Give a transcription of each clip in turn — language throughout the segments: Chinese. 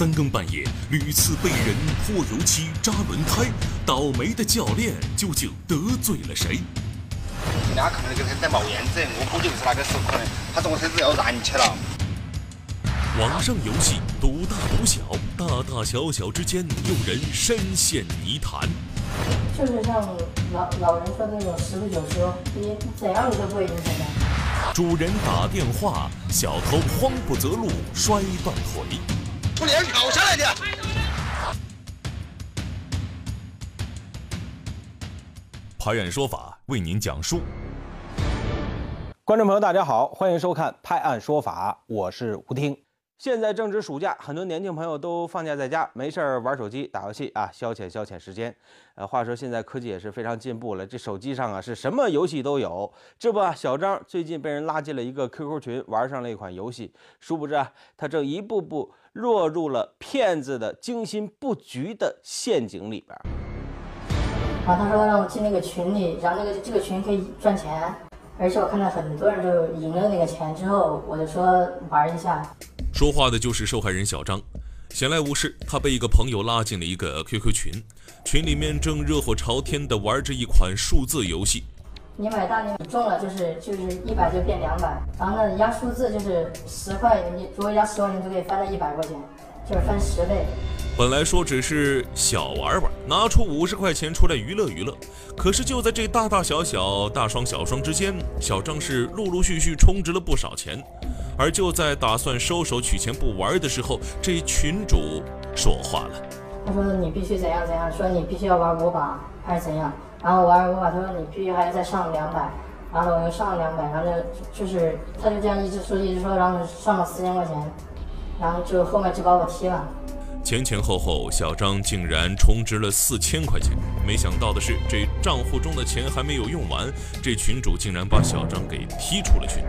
三更半夜屡次被人泼油漆、扎轮胎，倒霉的教练究竟得罪了谁？人家可能这个车在冒烟子，我估计就是那个时候可能他说我车子要燃起了。网上游戏赌大赌小，大大小小之间有人深陷泥潭。就是像老老人说的那种十不九十，你怎样你都不会赢钱的。主人打电话，小偷慌不择路，摔断腿。从脸上咬下来的。拍案说法为您讲述。观众朋友，大家好，欢迎收看《拍案说法》，我是吴听。现在正值暑假，很多年轻朋友都放假在家，没事儿玩手机、打游戏啊，消遣消遣时间。呃，话说现在科技也是非常进步了，这手机上啊是什么游戏都有。这不，小张最近被人拉进了一个 QQ 群，玩上了一款游戏，殊不知啊，他正一步步落入了骗子的精心布局的陷阱里边。然后他说让我进那个群里，然后那个这个群可以赚钱，而且我看到很多人就赢了那个钱之后，我就说玩一下。说话的就是受害人小张，闲来无事，他被一个朋友拉进了一个 QQ 群，群里面正热火朝天的玩着一款数字游戏。你买大你中了就是就是一百就变两百，然后呢压数字就是十块，你如果压十块钱就可以翻到一百块钱，就是翻十倍。本来说只是小玩玩，拿出五十块钱出来娱乐娱乐，可是就在这大大小小、大双小双之间，小张是陆陆续续充值了不少钱。而就在打算收手取钱不玩的时候，这群主说话了。他说：“你必须怎样怎样，说你必须要玩五把还是怎样？”然后玩五把，他说：“你必须还要再上两百。”然后我又上了两百，然后就就是他就这样一直说一直说，然后上了四千块钱，然后就后面就把我踢了。前前后后，小张竟然充值了四千块钱。没想到的是，这账户中的钱还没有用完，这群主竟然把小张给踢出了群。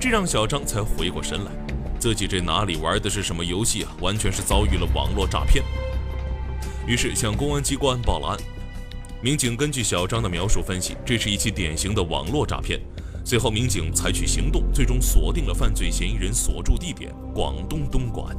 这让小张才回过神来，自己这哪里玩的是什么游戏啊？完全是遭遇了网络诈骗。于是向公安机关报了案。民警根据小张的描述分析，这是一起典型的网络诈骗。随后，民警采取行动，最终锁定了犯罪嫌疑人所住地点——广东东莞。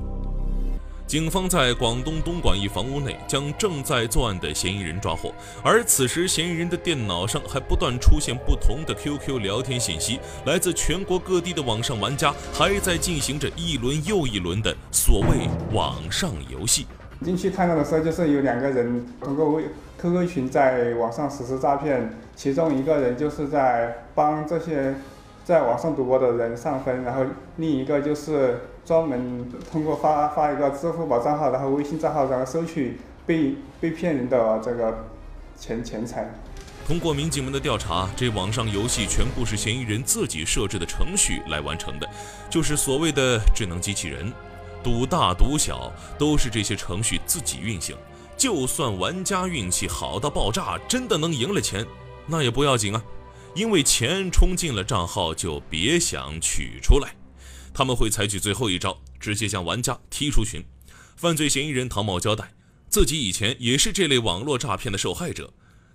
警方在广东东莞一房屋内将正在作案的嫌疑人抓获，而此时嫌疑人的电脑上还不断出现不同的 QQ 聊天信息，来自全国各地的网上玩家还在进行着一轮又一轮的所谓网上游戏。进去看到的时候，就是有两个人通过微 QQ 群在网上实施诈骗，其中一个人就是在帮这些在网上赌博的人上分，然后另一个就是。专门通过发发一个支付宝账号，然后微信账号，然后收取被被骗人的这个钱钱财。通过民警们的调查，这网上游戏全部是嫌疑人自己设置的程序来完成的，就是所谓的智能机器人。赌大赌小都是这些程序自己运行。就算玩家运气好到爆炸，真的能赢了钱，那也不要紧啊，因为钱充进了账号，就别想取出来。他们会采取最后一招，直接将玩家踢出群。犯罪嫌疑人唐某交代，自己以前也是这类网络诈骗的受害者。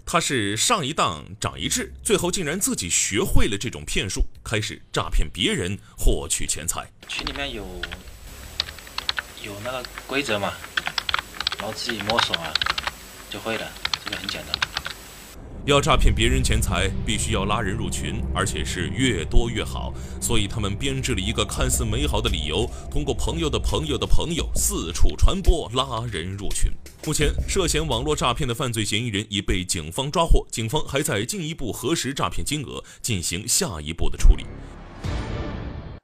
他是上一当长一智，最后竟然自己学会了这种骗术，开始诈骗别人获取钱财。群里面有有那个规则嘛，然后自己摸索啊，就会了，这个很简单。要诈骗别人钱财，必须要拉人入群，而且是越多越好。所以他们编制了一个看似美好的理由，通过朋友的朋友的朋友四处传播，拉人入群。目前，涉嫌网络诈骗的犯罪嫌疑人已被警方抓获，警方还在进一步核实诈骗金额，进行下一步的处理。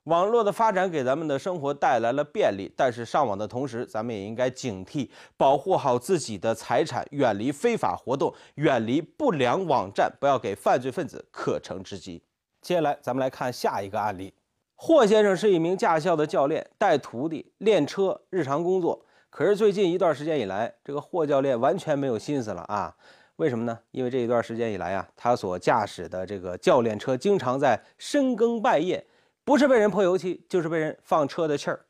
网络的发展给咱们的生活带来了便利，但是上网的同时，咱们也应该警惕，保护好自己的财产，远离非法活动，远离不良网站，不要给犯罪分子可乘之机。接下来，咱们来看下一个案例。霍先生是一名驾校的教练，带徒弟练车，日常工作。可是最近一段时间以来，这个霍教练完全没有心思了啊！为什么呢？因为这一段时间以来啊，他所驾驶的这个教练车经常在深更半夜。不是被人泼油漆，就是被人放车的气儿，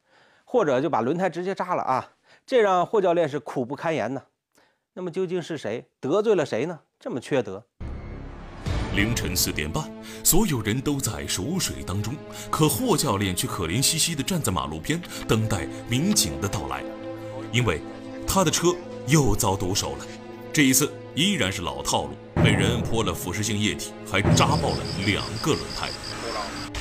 或者就把轮胎直接扎了啊！这让霍教练是苦不堪言呢。那么究竟是谁得罪了谁呢？这么缺德！凌晨四点半，所有人都在熟睡当中，可霍教练却可怜兮兮地站在马路边，等待民警的到来。因为他的车又遭毒手了。这一次依然是老套路，被人泼了腐蚀性液体，还扎爆了两个轮胎。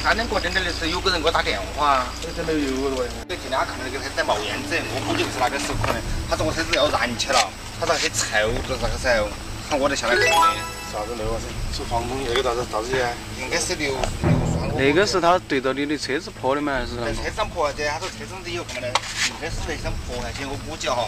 三点过点点的时候，有个人给我打电话，真的有了。这进来看到那个车在冒烟子，我估计就是那个时候可能他说我车子要燃起了，他说很臭，就是那个时候，喊我就下来看的。啥子那个是防风那个啥子啥子的？应该是硫硫酸。那个是他对着你的车子泼的吗？还是？在车上泼下去，他说车上是有干嘛的？应该是那想泼下去，我估计哈。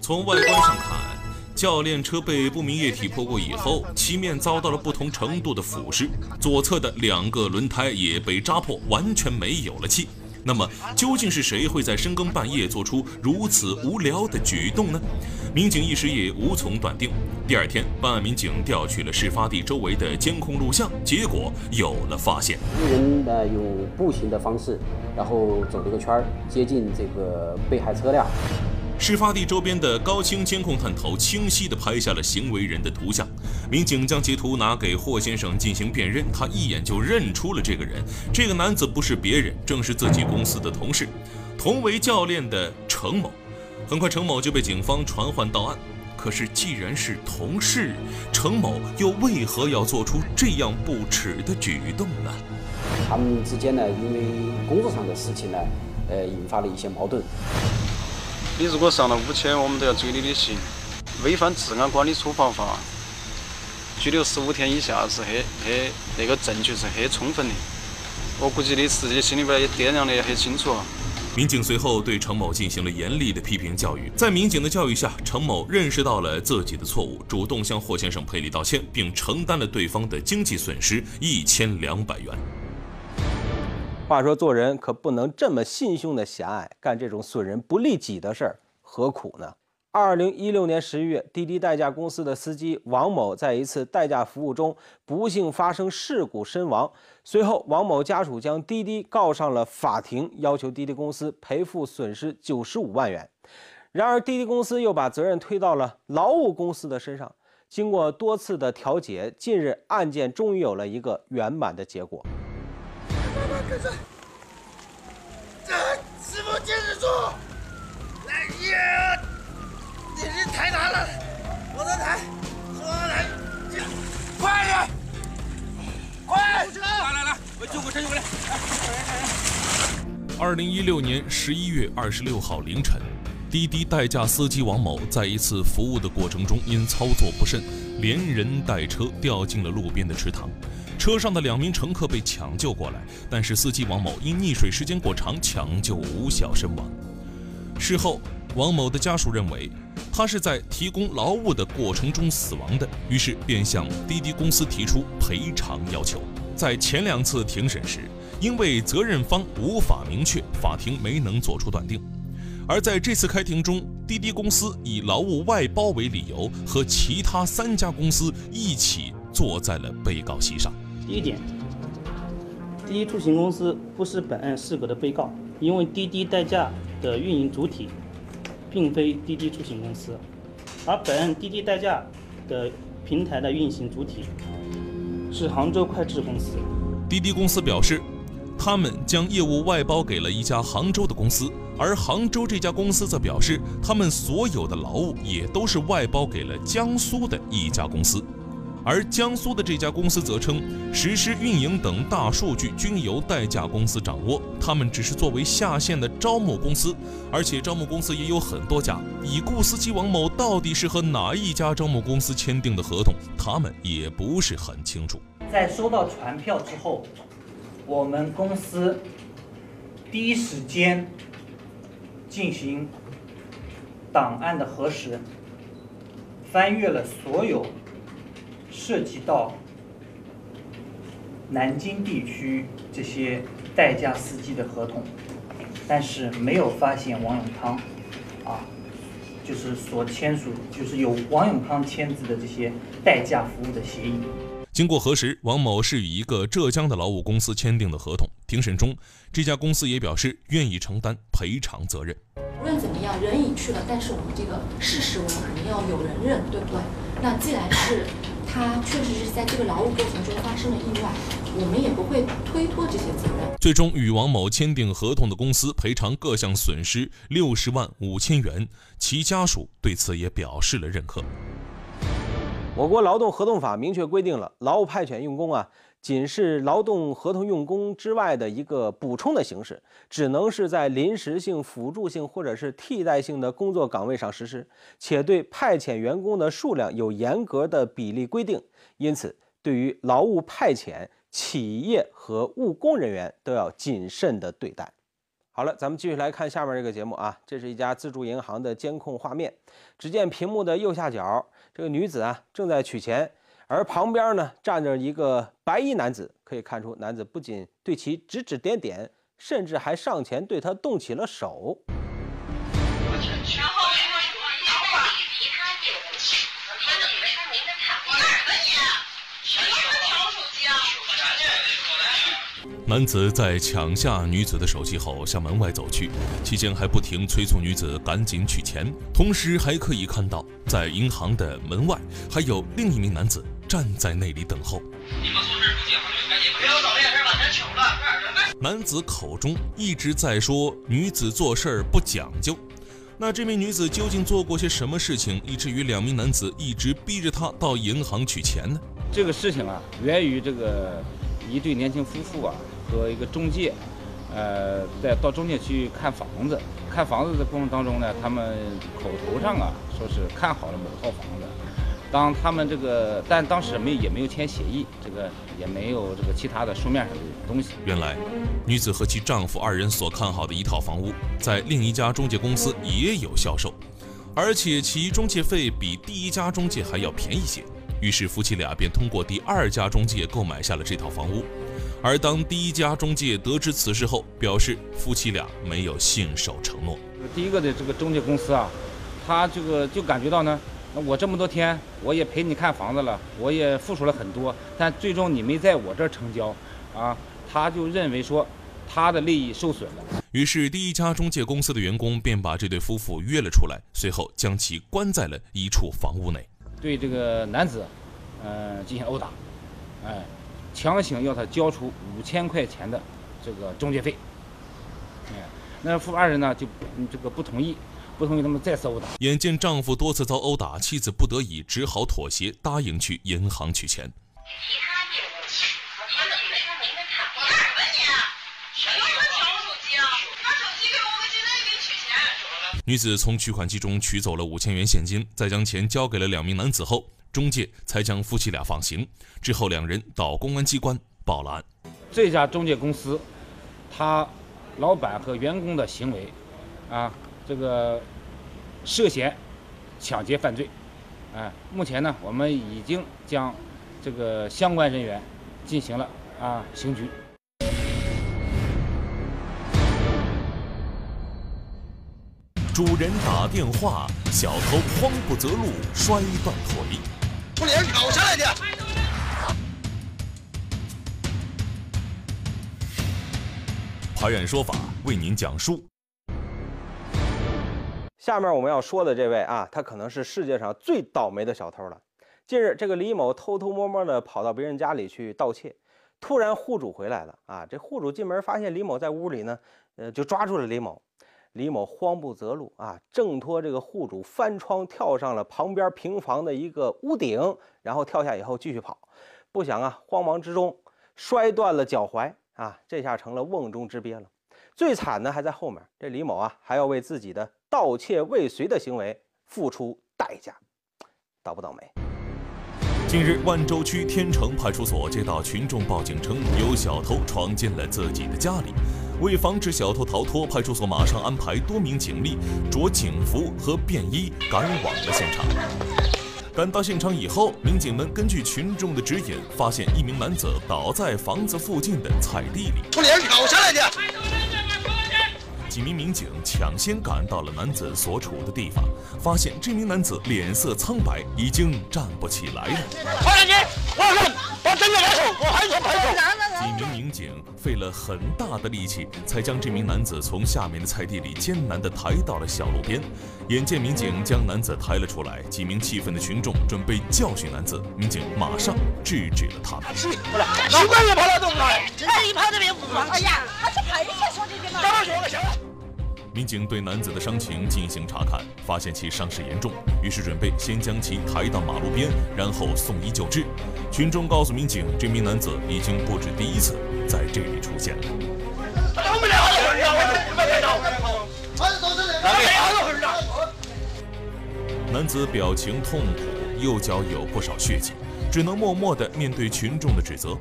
从外观上看。教练车被不明液体泼过以后，漆面遭到了不同程度的腐蚀，左侧的两个轮胎也被扎破，完全没有了气。那么，究竟是谁会在深更半夜做出如此无聊的举动呢？民警一时也无从断定。第二天，办案民警调取了事发地周围的监控录像，结果有了发现。一人呢用步行的方式，然后走了个圈儿，接近这个被害车辆。事发地周边的高清监控探头清晰地拍下了行为人的图像，民警将截图拿给霍先生进行辨认，他一眼就认出了这个人。这个男子不是别人，正是自己公司的同事，同为教练的程某。很快，程某就被警方传唤到案。可是，既然是同事，程某又为何要做出这样不耻的举动呢？他们之间呢，因为工作上的事情呢，呃，引发了一些矛盾。你如果上了五千，我们都要追你的刑，违反治安管理处罚法，拘留十五天以下是很很那个证据是很充分的。我估计你自己心里边也掂量的也很清楚。民警随后对程某进行了严厉的批评教育，在民警的教育下，程某认识到了自己的错误，主动向霍先生赔礼道歉，并承担了对方的经济损失一千两百元。话说做人可不能这么心胸的狭隘，干这种损人不利己的事儿，何苦呢？二零一六年十一月，滴滴代驾公司的司机王某在一次代驾服务中不幸发生事故身亡。随后，王某家属将滴滴告上了法庭，要求滴滴公司赔付损失九十五万元。然而，滴滴公司又把责任推到了劳务公司的身上。经过多次的调解，近日案件终于有了一个圆满的结果。跟着，这师傅坚持住！来呀，你人太大了，我的台，说来，快点，快！救护车！来来来，我救护车，救护车！二零一六年十一月二十六号凌晨，滴滴代驾司机王某在一次服务的过程中，因操作不慎，连人带车掉进了路边的池塘。车上的两名乘客被抢救过来，但是司机王某因溺水时间过长，抢救无效身亡。事后，王某的家属认为他是在提供劳务的过程中死亡的，于是便向滴滴公司提出赔偿要求。在前两次庭审时，因为责任方无法明确，法庭没能作出断定。而在这次开庭中，滴滴公司以劳务外包为理由，和其他三家公司一起坐在了被告席上。第一点，滴滴出行公司不是本案适格的被告，因为滴滴代驾的运营主体并非滴滴出行公司，而本案滴滴代驾的平台的运行主体是杭州快智公司。滴滴公司表示，他们将业务外包给了一家杭州的公司，而杭州这家公司则表示，他们所有的劳务也都是外包给了江苏的一家公司。而江苏的这家公司则称，实施运营等大数据均由代驾公司掌握，他们只是作为下线的招募公司，而且招募公司也有很多家。已故司机王某到底是和哪一家招募公司签订的合同，他们也不是很清楚。在收到传票之后，我们公司第一时间进行档案的核实，翻阅了所有。涉及到南京地区这些代驾司机的合同，但是没有发现王永康啊，就是所签署，就是有王永康签字的这些代驾服务的协议。经过核实，王某是与一个浙江的劳务公司签订的合同。庭审中，这家公司也表示愿意承担赔偿责任。无论怎么样，人已去了，但是我们这个事实我们肯定要有人认，对不对？那既然是。他确实是在这个劳务过程中发生了意外，我们也不会推脱这些责任。最终与王某签订合同的公司赔偿各项损失六十万五千元，其家属对此也表示了认可。我国劳动合同法明确规定了，劳务派遣用工啊，仅是劳动合同用工之外的一个补充的形式，只能是在临时性、辅助性或者是替代性的工作岗位上实施，且对派遣员工的数量有严格的比例规定。因此，对于劳务派遣，企业和务工人员都要谨慎的对待。好了，咱们继续来看下面这个节目啊，这是一家自助银行的监控画面。只见屏幕的右下角，这个女子啊正在取钱，而旁边呢站着一个白衣男子。可以看出，男子不仅对其指指点点，甚至还上前对他动起了手。男子在抢下女子的手机后向门外走去，期间还不停催促女子赶紧取钱，同时还可以看到在银行的门外还有另一名男子站在那里等候。男子口中一直在说女子做事儿不讲究，那这名女子究竟做过些什么事情，以至于两名男子一直逼着她到银行取钱呢？这个事情啊，源于这个一对年轻夫妇啊。和一个中介，呃，在到中介去看房子，看房子的过程当中呢，他们口头上啊说是看好了某套房子，当他们这个，但当时没也没有签协议，这个也没有这个其他的书面上的东西。原来，女子和其丈夫二人所看好的一套房屋，在另一家中介公司也有销售，而且其中介费比第一家中介还要便宜些，于是夫妻俩便通过第二家中介购买下了这套房屋。而当第一家中介得知此事后，表示夫妻俩没有信守承诺。第一个的这个中介公司啊，他这个就感觉到呢，那我这么多天我也陪你看房子了，我也付出了很多，但最终你没在我这儿成交，啊，他就认为说他的利益受损了。于是第一家中介公司的员工便把这对夫妇约了出来，随后将其关在了一处房屋内，对这个男子，嗯，进行殴打，哎。强行要他交出五千块钱的这个中介费，哎，那夫妇二人呢就这个不同意，不同意他们再次殴打。眼见丈夫多次遭殴打，妻子不得已只好妥协，答应去银行取钱。女子从取款机中取走了五千元现金，再将钱交给了两名男子后。中介才将夫妻俩放行，之后两人到公安机关报了案。这家中介公司，他老板和员工的行为，啊，这个涉嫌抢劫犯罪，哎，目前呢，我们已经将这个相关人员进行了啊刑拘。主人打电话，小偷慌不择路，摔断腿。把脸搞下来的。法院说法为您讲述。下面我们要说的这位啊，他可能是世界上最倒霉的小偷了。近日，这个李某偷偷摸摸的跑到别人家里去盗窃，突然户主回来了啊！这户主进门发现李某在屋里呢，呃，就抓住了李某。李某慌不择路啊，挣脱这个户主，翻窗跳上了旁边平房的一个屋顶，然后跳下以后继续跑。不想啊，慌忙之中摔断了脚踝啊，这下成了瓮中之鳖了。最惨的还在后面，这李某啊还要为自己的盗窃未遂的行为付出代价，倒不倒霉？近日，万州区天成派出所接到群众报警称，有小偷闯进了自己的家里。为防止小偷逃脱，派出所马上安排多名警力着警服和便衣赶往了现场。赶到现场以后，民警们根据群众的指引，发现一名男子倒在房子附近的菜地里。把脸搞下来的！几名民警抢先赶到了男子所处的地方，发现这名男子脸色苍白，已经站不起来了。快点，我说，把真的来手，我还想拍手。几名警费了很大的力气，才将这名男子从下面的菜地里艰难地抬到了小路边。眼见民警将男子抬了出来，几名气愤的群众准备教训男子，民警马上制止了他们。过来，奇怪也跑到这来，这一跑这边不放。哎呀，他去派出所这边嘛。打学了，行了。民警对男子的伤情进行查看，发现其伤势严重，于是准备先将其抬到马路边，然后送医救治。群众告诉民警，这名男子已经不止第一次在这里出现了。男子表情痛苦，右脚有不少血迹，只能默默地面对群众的指责。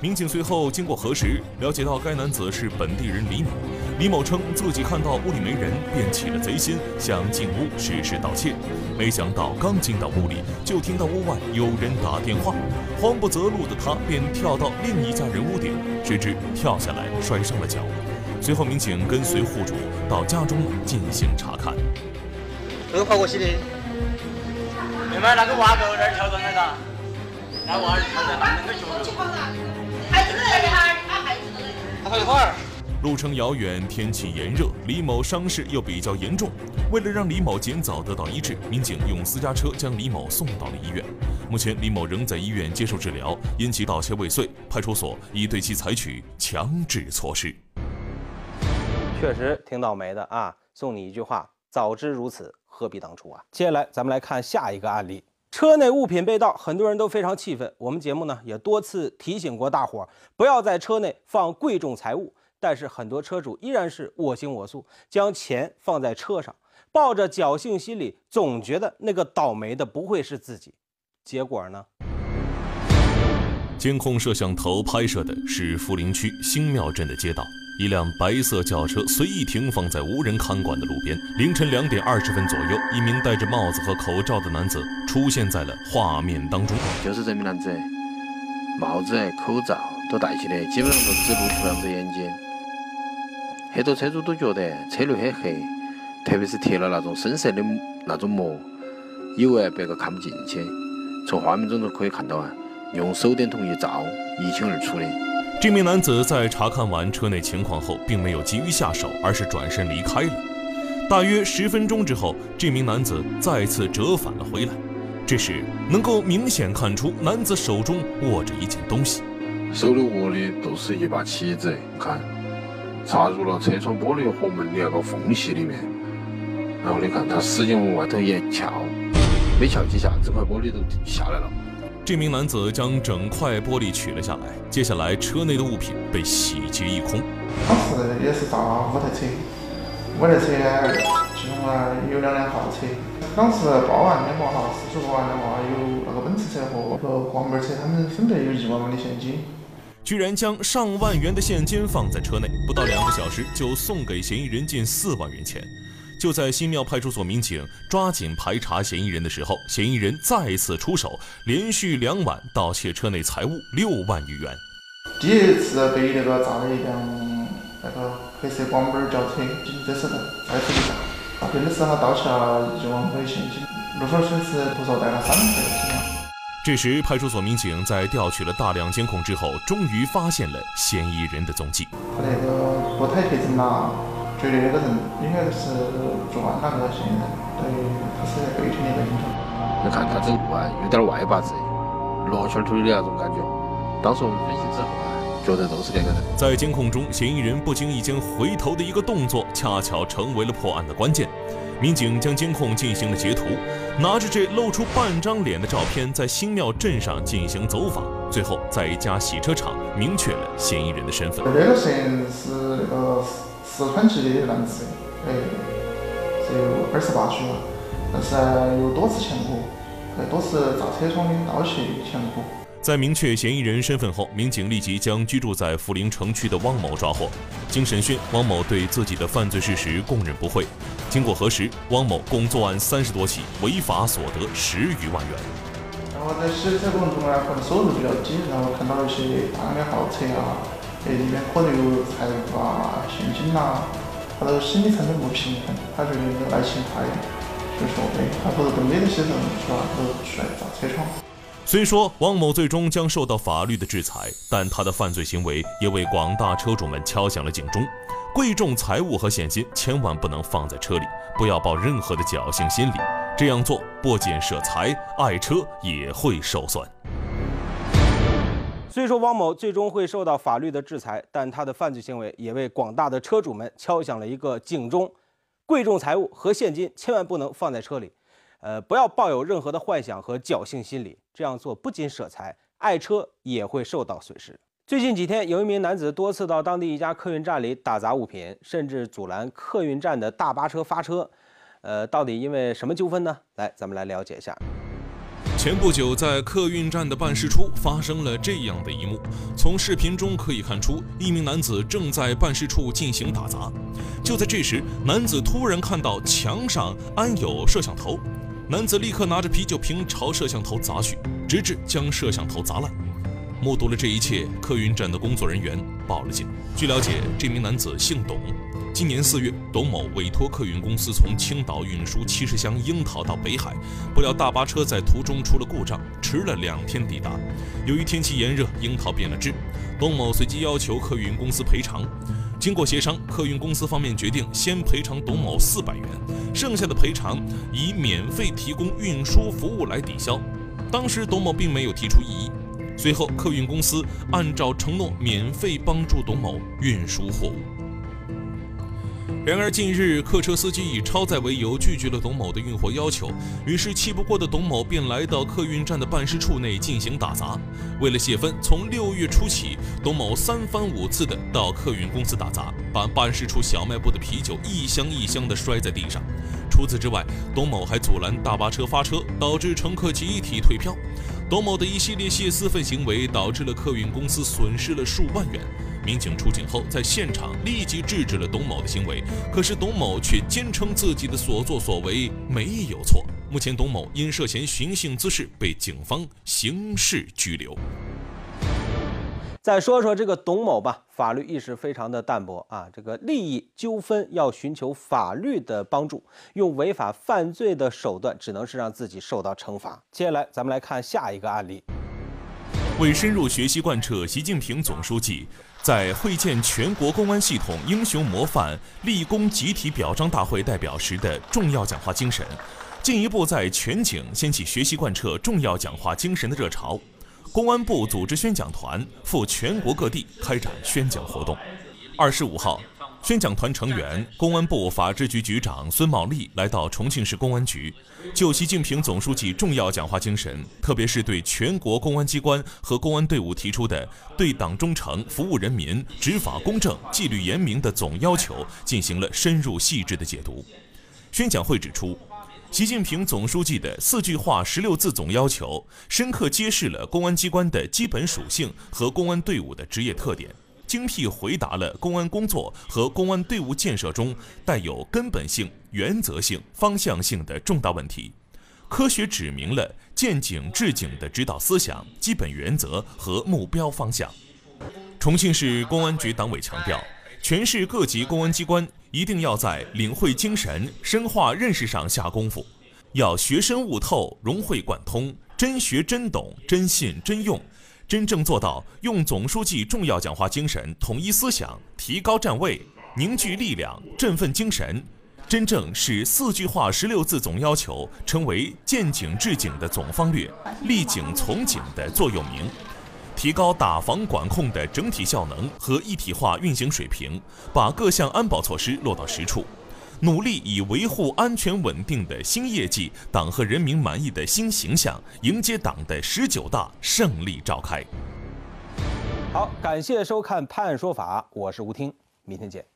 民警随后经过核实，了解到该男子是本地人李某。李某称自己看到屋里没人，便起了贼心，想进屋实施盗窃。没想到刚进到屋里，就听到屋外有人打电话。慌不择路的他便跳到另一家人屋顶，谁知跳下来摔伤了脚。随后，民警跟随户主到家中进行查看。这个跑过去的，妹妹，那个娃狗在跳上来的，那娃儿跳在那个脚上。路程遥远，天气炎热，李某伤势又比较严重。为了让李某尽早得到医治，民警用私家车将李某送到了医院。目前，李某仍在医院接受治疗，因其盗窃未遂，派出所已对其采取强制措施。确实挺倒霉的啊！送你一句话：早知如此，何必当初啊！接下来，咱们来看下一个案例。车内物品被盗，很多人都非常气愤。我们节目呢也多次提醒过大伙儿，不要在车内放贵重财物。但是很多车主依然是我行我素，将钱放在车上，抱着侥幸心理，总觉得那个倒霉的不会是自己。结果呢？监控摄像头拍摄的是涪陵区新庙镇的街道。一辆白色轿车随意停放在无人看管的路边。凌晨两点二十分左右，一名戴着帽子和口罩的男子出现在了画面当中。就是这名男子，帽子、口罩都戴起的，基本上都只露出两只眼睛。很多车主都觉得车内很黑，特别是贴了那种深色的那种膜，以为别个看不进去。从画面中都可以看到啊，用手电筒一照，一清二楚的。这名男子在查看完车内情况后，并没有急于下手，而是转身离开了。大约十分钟之后，这名男子再次折返了回来。这时，能够明显看出男子手中握着一件东西，手里握的都是一把旗子，看，插入了车窗玻璃和门的那个缝隙里面。然后你看，他使劲往外头一撬，没撬几下，这块玻璃都下来了。这名男子将整块玻璃取了下来，接下来车内的物品被洗劫一空。当时也是砸了五台车，五台车呢，其中呢有两辆豪车。当时报案的话哈，事主报案的话有那个奔驰车和个广牌车，他们分别有一万万的现金。居然将上万元的现金放在车内，不到两个小时就送给嫌疑人近四万元钱。就在新庙派出所民警抓紧排查嫌疑人的时候，嫌疑人再次出手，连续两晚盗窃车内财物六万余元。第一次被那个砸了一辆那个黑色广本轿车，这次再次被砸，诈骗的时候盗窃了一万块现金，路上损失不少，带了三台车辆。这时，派出所民警在调取了大量监控之后，终于发现了嫌疑人的踪迹。他那个不太对劲呐。觉得那个人应该是作案那个嫌疑人，对，他是在北城的一个警察。你看他走路啊，有点外八字，罗圈腿的那种感觉。当时我们分析之后啊，觉得都是那个人。在监控中，嫌疑人不经意间回头的一个动作，恰巧成为了破案的关键。民警将监控进行了截图，拿着这露出半张脸的照片，在新庙镇上进行走访，最后在一家洗车厂明确了嫌疑人的身份。这个嫌疑人是那个。四川籍的男子，哎，只有二十八岁嘛，但是有多次前科，哎，多次砸车窗的盗窃前科。在明确嫌疑人身份后，民警立即将居住在涪陵城区的汪某抓获。经审讯，汪某对自己的犯罪事实供认不讳。经过核实，汪某共作案三十多起，违法所得十余万元。然后在洗车过程中呢，可能收入比较低，然后看到一些大量的豪车啊。哎，里面可能有财物啊、现金呐，他都心理层面不平衡，他觉得爱情太，所以说，哎，他不是跟没得些人是吧，都出来砸车窗。虽说汪某最终将受到法律的制裁，但他的犯罪行为也为广大车主们敲响了警钟。贵重财物和现金千万不能放在车里，不要抱任何的侥幸心理。这样做不仅舍财，爱车也会受损。虽说汪某最终会受到法律的制裁，但他的犯罪行为也为广大的车主们敲响了一个警钟：贵重财物和现金千万不能放在车里。呃，不要抱有任何的幻想和侥幸心理，这样做不仅舍财，爱车也会受到损失。最近几天，有一名男子多次到当地一家客运站里打砸物品，甚至阻拦客运站的大巴车发车。呃，到底因为什么纠纷呢？来，咱们来了解一下。前不久，在客运站的办事处发生了这样的一幕。从视频中可以看出，一名男子正在办事处进行打砸。就在这时，男子突然看到墙上安有摄像头。男子立刻拿着啤酒瓶朝摄像头砸去，直至将摄像头砸烂。目睹了这一切，客运站的工作人员报了警。据了解，这名男子姓董。今年四月，董某委托客运公司从青岛运输七十箱樱桃到北海，不料大巴车在途中出了故障，迟了两天抵达。由于天气炎热，樱桃变了质。董某随即要求客运公司赔偿。经过协商，客运公司方面决定先赔偿董某四百元，剩下的赔偿以免费提供运输服务来抵消。当时董某并没有提出异议。随后，客运公司按照承诺免费帮助董某运输货物。然而，近日客车司机以超载为由拒绝了董某的运货要求，于是气不过的董某便来到客运站的办事处内进行打砸。为了泄愤，从六月初起，董某三番五次的到客运公司打砸，把办事处小卖部的啤酒一箱一箱的摔在地上。除此之外，董某还阻拦大巴车发车，导致乘客集体退票。董某的一系列泄私愤行为，导致了客运公司损失了数万元。民警出警后，在现场立即制止了董某的行为，可是董某却坚称自己的所作所为没有错。目前，董某因涉嫌寻衅滋事被警方刑事拘留。再说说这个董某吧，法律意识非常的淡薄啊，这个利益纠纷要寻求法律的帮助，用违法犯罪的手段，只能是让自己受到惩罚。接下来，咱们来看下一个案例。为深入学习贯彻习近平总书记在会见全国公安系统英雄模范立功集体表彰大会代表时的重要讲话精神，进一步在全警掀起学习贯彻重要讲话精神的热潮，公安部组织宣讲团赴全国各地开展宣讲活动。二十五号。宣讲团成员、公安部法制局局长孙茂利来到重庆市公安局，就习近平总书记重要讲话精神，特别是对全国公安机关和公安队伍提出的对党忠诚、服务人民、执法公正、纪律严明的总要求，进行了深入细致的解读。宣讲会指出，习近平总书记的四句话十六字总要求，深刻揭示了公安机关的基本属性和公安队伍的职业特点。精辟回答了公安工作和公安队伍建设中带有根本性、原则性、方向性的重大问题，科学指明了见警治警的指导思想、基本原则和目标方向。重庆市公安局党委强调，全市各级公安机关一定要在领会精神、深化认识上下功夫，要学深悟透、融会贯通，真学真懂、真信真用。真正做到用总书记重要讲话精神统一思想、提高站位、凝聚力量、振奋精神，真正使四句话十六字总要求成为见警治警的总方略、立警从警的座右铭，提高打防管控的整体效能和一体化运行水平，把各项安保措施落到实处。努力以维护安全稳定的新业绩、党和人民满意的新形象，迎接党的十九大胜利召开。好，感谢收看《判案说法》，我是吴听，明天见。